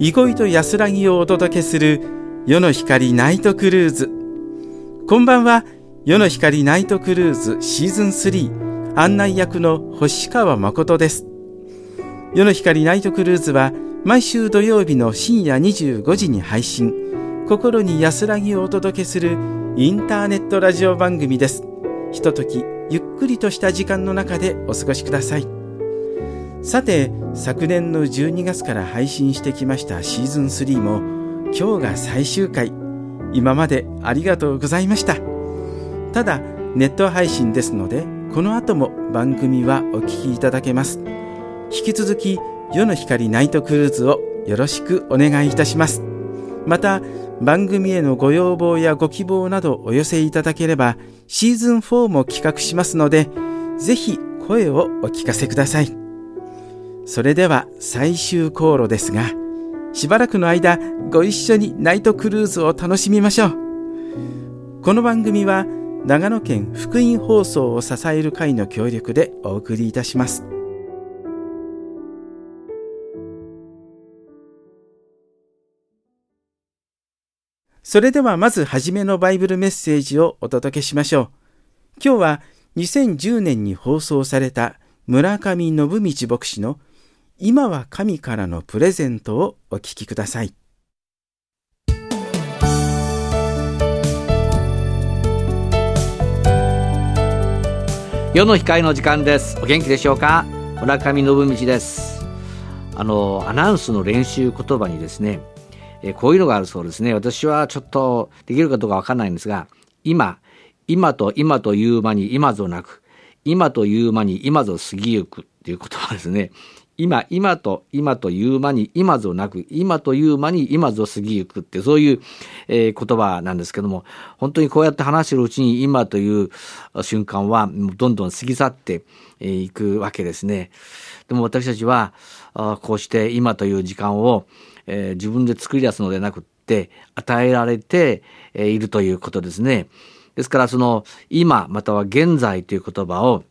憩いと安らぎをお届けする夜の光ナイトクルーズ。こんばんは夜の光ナイトクルーズシーズン3案内役の星川誠です。夜の光ナイトクルーズは毎週土曜日の深夜25時に配信。心に安らぎをお届けするインターネットラジオ番組です。ひとときゆっくりとした時間の中でお過ごしください。さて昨年の12月から配信してきましたシーズン3も今日が最終回。今までありがとうございました。ただネット配信ですのでこの後も番組はお聴きいただけます。引き続き夜の光ナイトクルーズをよろしくお願いいたします。また番組へのご要望やご希望などお寄せいただければシーズン4も企画しますのでぜひ声をお聞かせください。それでは最終航路ですがしばらくの間ご一緒にナイトクルーズを楽しみましょうこの番組は長野県福音放送を支える会の協力でお送りいたします。それではまずはじめのバイブルメッセージをお届けしましょう。今日は2010年に放送された村上信道牧師の今は神からのプレゼントをお聞きください。世の光の時間です。お元気でしょうか？村上信道です。あの、アナウンスの練習言葉にですね、えこういうのがあるそうですね。私はちょっとできるかどうかわかんないんですが、今、今と今という間に今ぞなく、今という間に今ぞ過ぎゆくっていう言葉ですね。今、今と今という間に今ぞなく、今という間に今ぞ過ぎゆくってそういう、えー、言葉なんですけども、本当にこうやって話してるうちに今という瞬間はどんどん過ぎ去っていくわけですね。でも私たちは、こうして今という時間をえー、自分で作り出すのでなくって与えられているということですね。ですからその今または現在という言葉を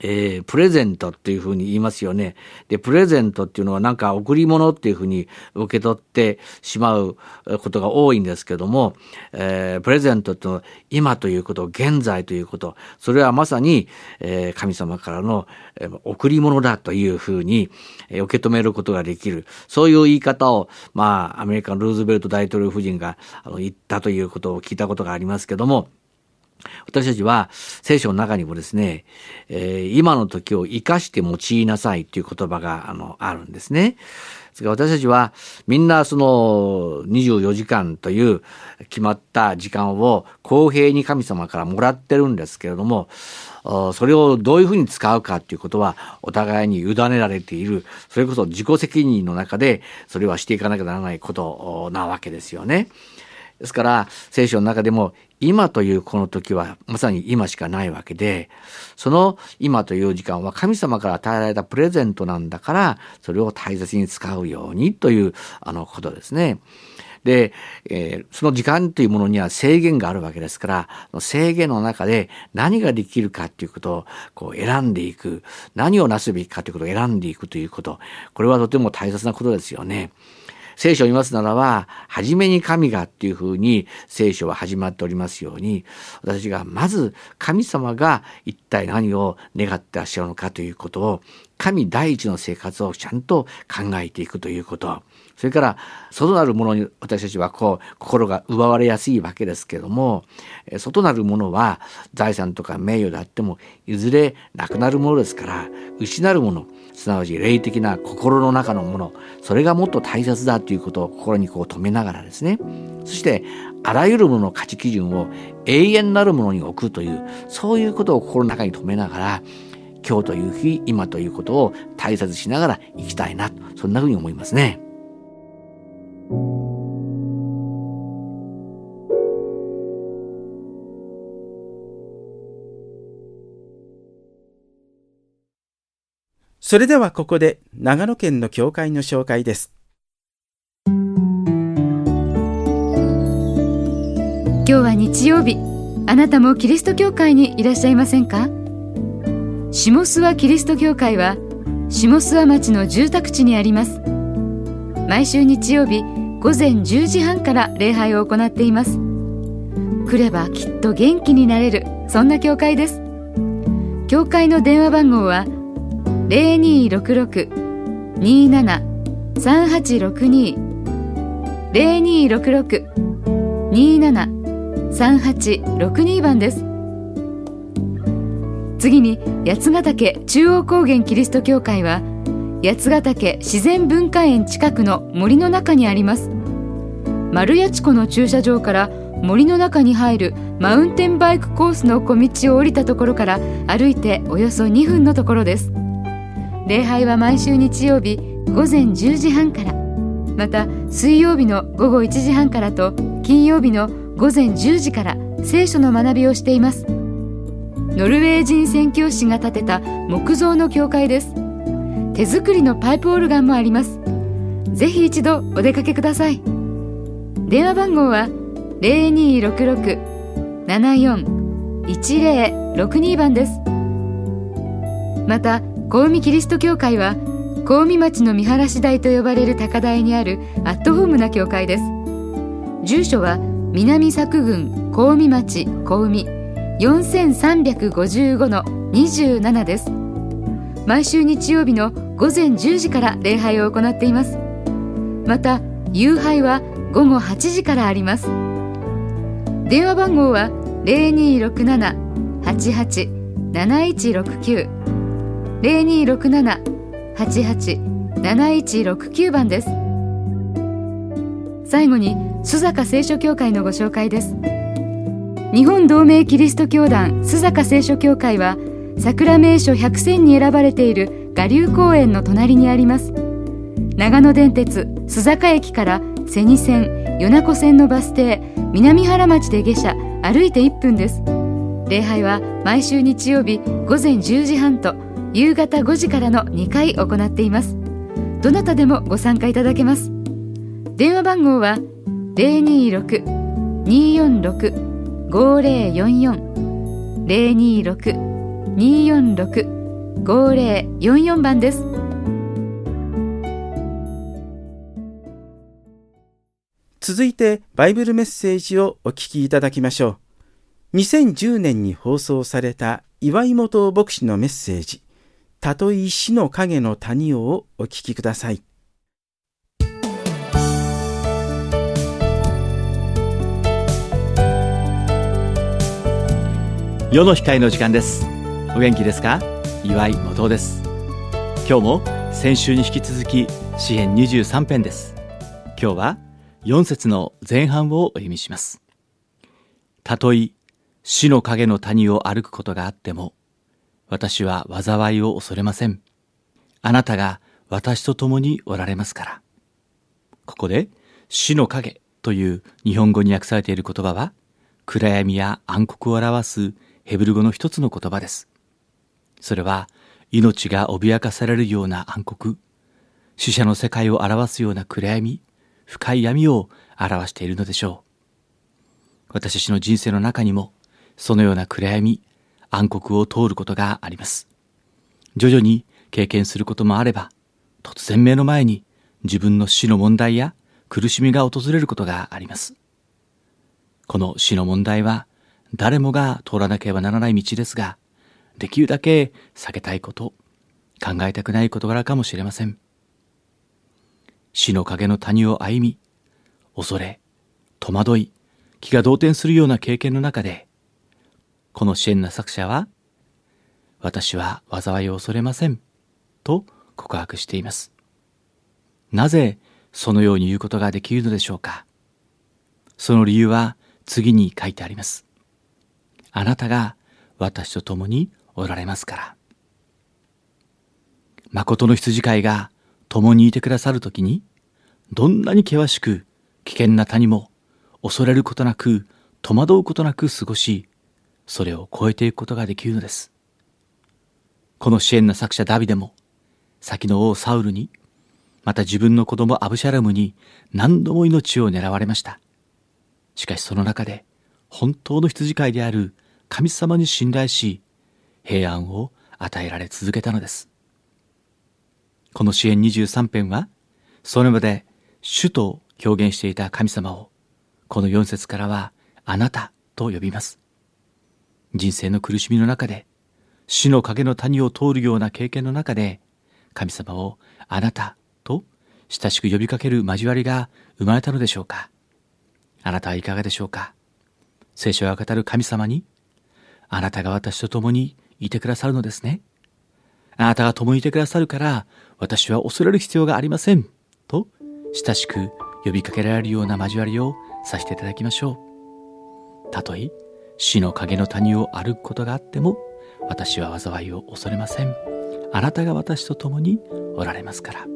えー、プレゼントっていうふうに言いますよね。で、プレゼントっていうのはなんか贈り物っていうふうに受け取ってしまうことが多いんですけども、えー、プレゼントってのは今ということ、現在ということ、それはまさに、えー、神様からの、えー、贈り物だというふうに、えー、受け止めることができる。そういう言い方を、まあ、アメリカのルーズベルト大統領夫人があの言ったということを聞いたことがありますけども、私たちは聖書の中にもですね、えー、今の時を生かして用いなさいという言葉があのあるんですね。ですから私たちはみんなその24時間という決まった時間を公平に神様からもらってるんですけれども、それをどういうふうに使うかということはお互いに委ねられている、それこそ自己責任の中でそれはしていかなきゃならないことなわけですよね。ですから聖書の中でも今というこの時はまさに今しかないわけで、その今という時間は神様から与えられたプレゼントなんだから、それを大切に使うようにというあのことですね。で、えー、その時間というものには制限があるわけですから、制限の中で何ができるかということをこう選んでいく、何をなすべきかということを選んでいくということ、これはとても大切なことですよね。聖書を見ますならば、初めに神がっていうふうに聖書は始まっておりますように、私がまず神様が一体何を願ってらっしゃるのかということを、神第一の生活をちゃんと考えていくということ。それから、外なるものに私たちはこう、心が奪われやすいわけですけども、外なるものは財産とか名誉であっても、いずれなくなるものですから、失うもの、すなわち霊的な心の中のものそれがもっと大切だということを心にこう止めながらですねそしてあらゆるものの価値基準を永遠なるものに置くというそういうことを心の中に留めながら今日という日今ということを大切しながら生きたいなそんなふうに思いますね。それではここで長野県の教会の紹介です。今日は日曜日。あなたもキリスト教会にいらっしゃいませんか？下諏訪キリスト教会は下諏訪町の住宅地にあります。毎週日曜日午前10時半から礼拝を行っています。来ればきっと元気になれるそんな教会です。教会の電話番号は0266-27-3862 0266-27-3862番です。次に八ヶ岳中央高原キリスト教会は八ヶ岳自然文化園近くの森の中にあります。丸八湖の駐車場から森の中に入るマウンテンバイクコースの小道を降りたところから歩いておよそ2分のところです。礼拝は毎週日曜日午前10時半から。また水曜日の午後1時半からと金曜日の午前10時から聖書の学びをしています。ノルウェー人宣教師が建てた木造の教会です。手作りのパイプオルガンもあります。ぜひ一度お出かけください。電話番号は0266-74-1062番です。また小海キリスト教会は小海町の見晴らし台と呼ばれる高台にあるアットホームな教会です。住所は南佐久郡小海町小海4355の27です。毎週日曜日の午前10時から礼拝を行っています。また夕拝は午後8時からあります。電話番号は0267-88-7169 0267-88-7169番です。最後に須坂聖書協会のご紹介です。日本同盟キリスト教団須坂聖書協会は桜名所100選に選ばれている我流公園の隣にあります。長野電鉄須坂駅から瀬仁線米子線のバス停南原町で下車歩いて1分です。礼拝は毎週日曜日午前10時半と夕方5時からの2回行っています。どなたでもご参加いただけます。電話番号は026-246 026-246-5044 026-246-5044番です。続いてバイブルメッセージをお聞きいただきましょう。2010年に放送された岩井本牧師のメッセージ。たとえ死の影の谷をお聞きください。世の光の時間です。お元気ですか？岩井元です。今日も先週に引き続き詩編23編です。今日は4節の前半をお読みします。たとえ死の影の谷を歩くことがあっても私は災いを恐れません。あなたが私と共におられますから。ここで死の影という日本語に訳されている言葉は暗闇や暗黒を表すヘブル語の一つの言葉です。それは命が脅かされるような暗黒、死者の世界を表すような暗闇、深い闇を表しているのでしょう。私たちの人生の中にもそのような暗闇、暗黒を通ることがあります。徐々に経験することもあれば、突然目の前に自分の死の問題や苦しみが訪れることがあります。この死の問題は誰もが通らなければならない道ですが、できるだけ避けたいこと、考えたくない事柄かもしれません。死の影の谷を歩み、恐れ、戸惑い、気が動転するような経験の中で、この支援な作者は、私は災いを恐れません、と告白しています。なぜそのように言うことができるのでしょうかその理由は次に書いてあります。あなたが私と共におられますから。誠の羊飼いが共にいてくださるときに、どんなに険しく危険な谷も恐れることなく戸惑うことなく過ごし、それを超えていくことができるのです。この支援の作者ダビデも、先の王サウルに、また自分の子供アブシャラムに何度も命を狙われました。しかしその中で、本当の羊飼いである神様に信頼し、平安を与えられ続けたのです。この支援23編は、それまで主と表現していた神様を、この4節からは、あなたと呼びます。人生の苦しみの中で、死の影の谷を通るような経験の中で、神様をあなたと親しく呼びかける交わりが生まれたのでしょうかあなたはいかがでしょうか聖書が語る神様に、あなたが私と共にいてくださるのですね。あなたが共にいてくださるから、私は恐れる必要がありません。と、親しく呼びかけられるような交わりをさせていただきましょう。たとえ、死の影の谷を歩くことがあっても、私は災いを恐れません。あなたが私と共におられますから。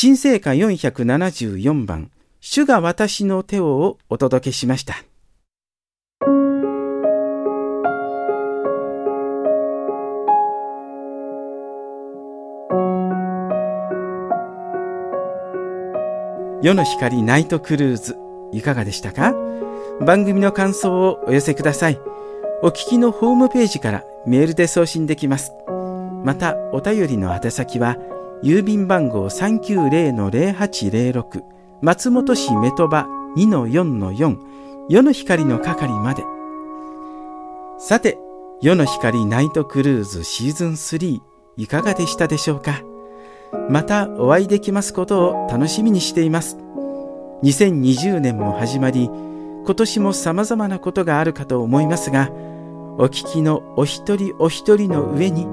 新聖歌474番、主が私の手ををお届けしました。夜の光ナイトクルーズ、いかがでしたか？番組の感想をお寄せください。お聞きのホームページからメールで送信できます。また、お便りの宛先は、郵便番号390-0806松本市メトバ2-4-4夜の光の係まで。さて夜の光ナイトクルーズシーズン3いかがでしたでしょうか？またお会いできますことを楽しみにしています。2020年も始まり今年も様々なことがあるかと思いますがお聞きのお一人お一人の上に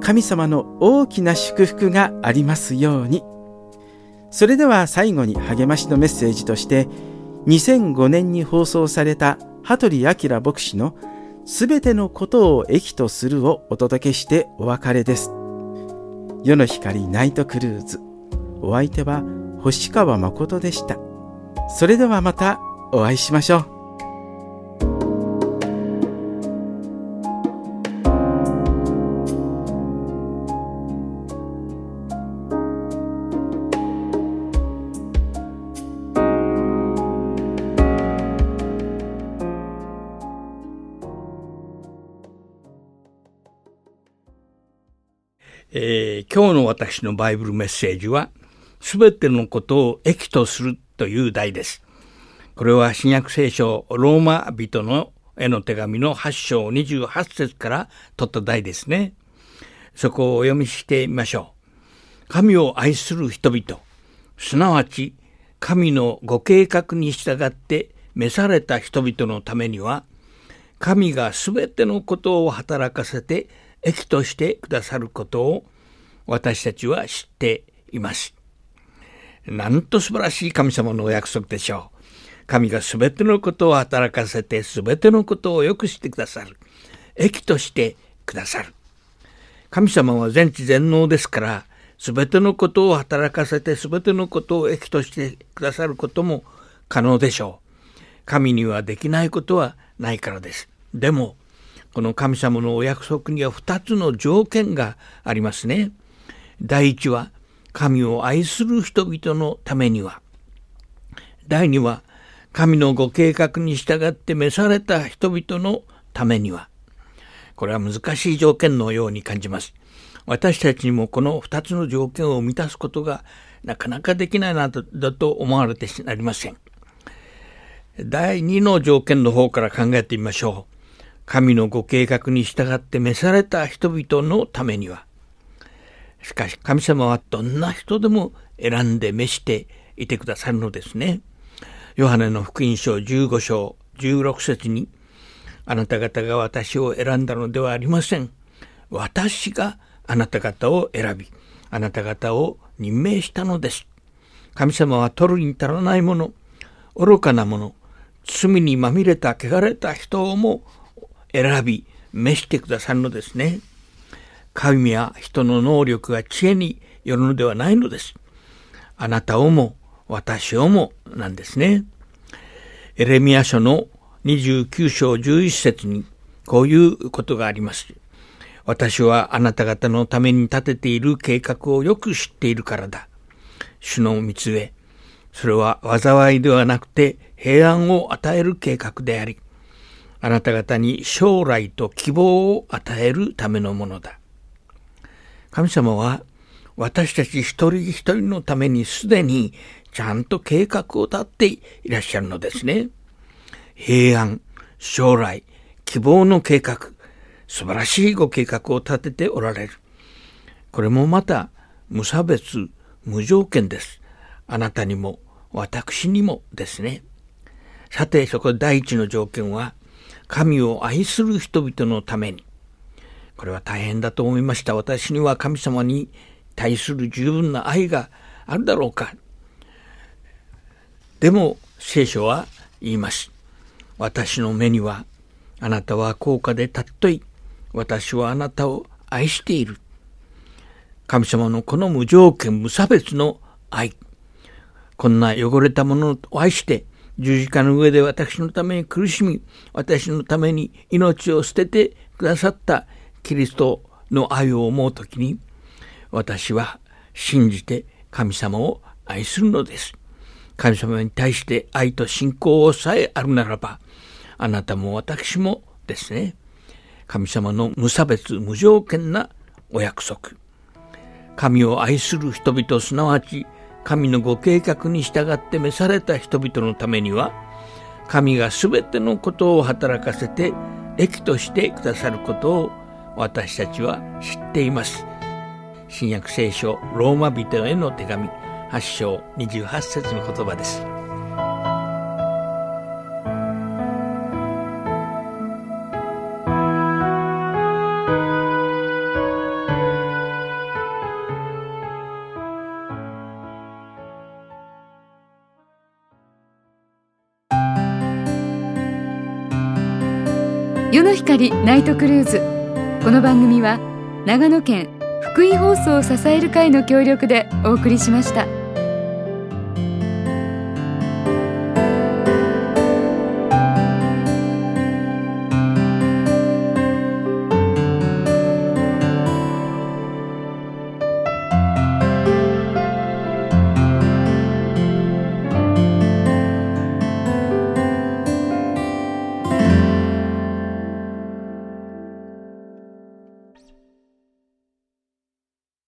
神様の大きな祝福がありますように。それでは最後に励ましのメッセージとして、2005年に放送された羽鳥明牧師のすべてのことを益とするをお届けしてお別れです。夜の光ナイトクルーズ。お相手は星川誠でした。それではまたお会いしましょう。えー、今日の私のバイブルメッセージは、すべてのことを益とするという題です。これは新約聖書ローマ人のへの手紙の8章28節から取った題ですね。そこをお読みしてみましょう。神を愛する人々、すなわち神のご計画に従って召された人々のためには、神がすべてのことを働かせて益としてくださることを私たちは知っています。なんと素晴らしい神様のお約束でしょう。神がすべてのことを働かせてすべてのことを良くしてくださる。益としてくださる。神様は全知全能ですから、すべてのことを働かせてすべてのことを益としてくださることも可能でしょう。神にはできないことはないからです。でも、この神様のお約束には2つの条件がありますね。第一は、神を愛する人々のためには。第二は、神のご計画に従って召された人々のためには。これは難しい条件のように感じます。私たちにもこの2つの条件を満たすことがなかなかできないなとだと思われてなりません。第2の条件の方から考えてみましょう。神のご計画に従って召された人々のためには。しかし神様はどんな人でも選んで召していてくださるのですね。ヨハネの福音書15章16節に、あなた方が私を選んだのではありません。私があなた方を選び、あなた方を任命したのです。神様は取るに足らないもの、愚かなもの、罪にまみれた汚れた人をも選び、召してくださるのですね。神や人の能力が知恵によるのではないのです。あなたをも私をもなんですね。エレミア書の29章11節にこういうことがあります。私はあなた方のために立てている計画をよく知っているからだ。主の見つめ。それは災いではなくて平安を与える計画であり、あなた方に将来と希望を与えるためのものだ。神様は私たち一人一人のためにすでにちゃんと計画を立っていらっしゃるのですね。平安、将来、希望の計画、素晴らしいご計画を立てておられる。これもまた無差別、無条件です。あなたにも私にもですね。さて、そこ第一の条件は、神を愛する人々のために。これは大変だと思いました。私には神様に対する十分な愛があるだろうか。でも聖書は言います。私の目にはあなたは高価で尊い。私はあなたを愛している。神様のこの無条件無差別の愛。こんな汚れたものを愛して十字架の上で私のために苦しみ、私のために命を捨ててくださったキリストの愛を思うときに、私は信じて神様を愛するのです。神様に対して愛と信仰をさえあるならば、あなたも私もですね、神様の無差別無条件なお約束。神を愛する人々、すなわち神のご計画に従って召された人々のためには、神がすべてのことを働かせて益としてくださることを私たちは知っています。新約聖書ローマ人への手紙8章28節の言葉です。世の光ナイトクルーズこの番組は長野県福井放送を支える会の協力でお送りしました。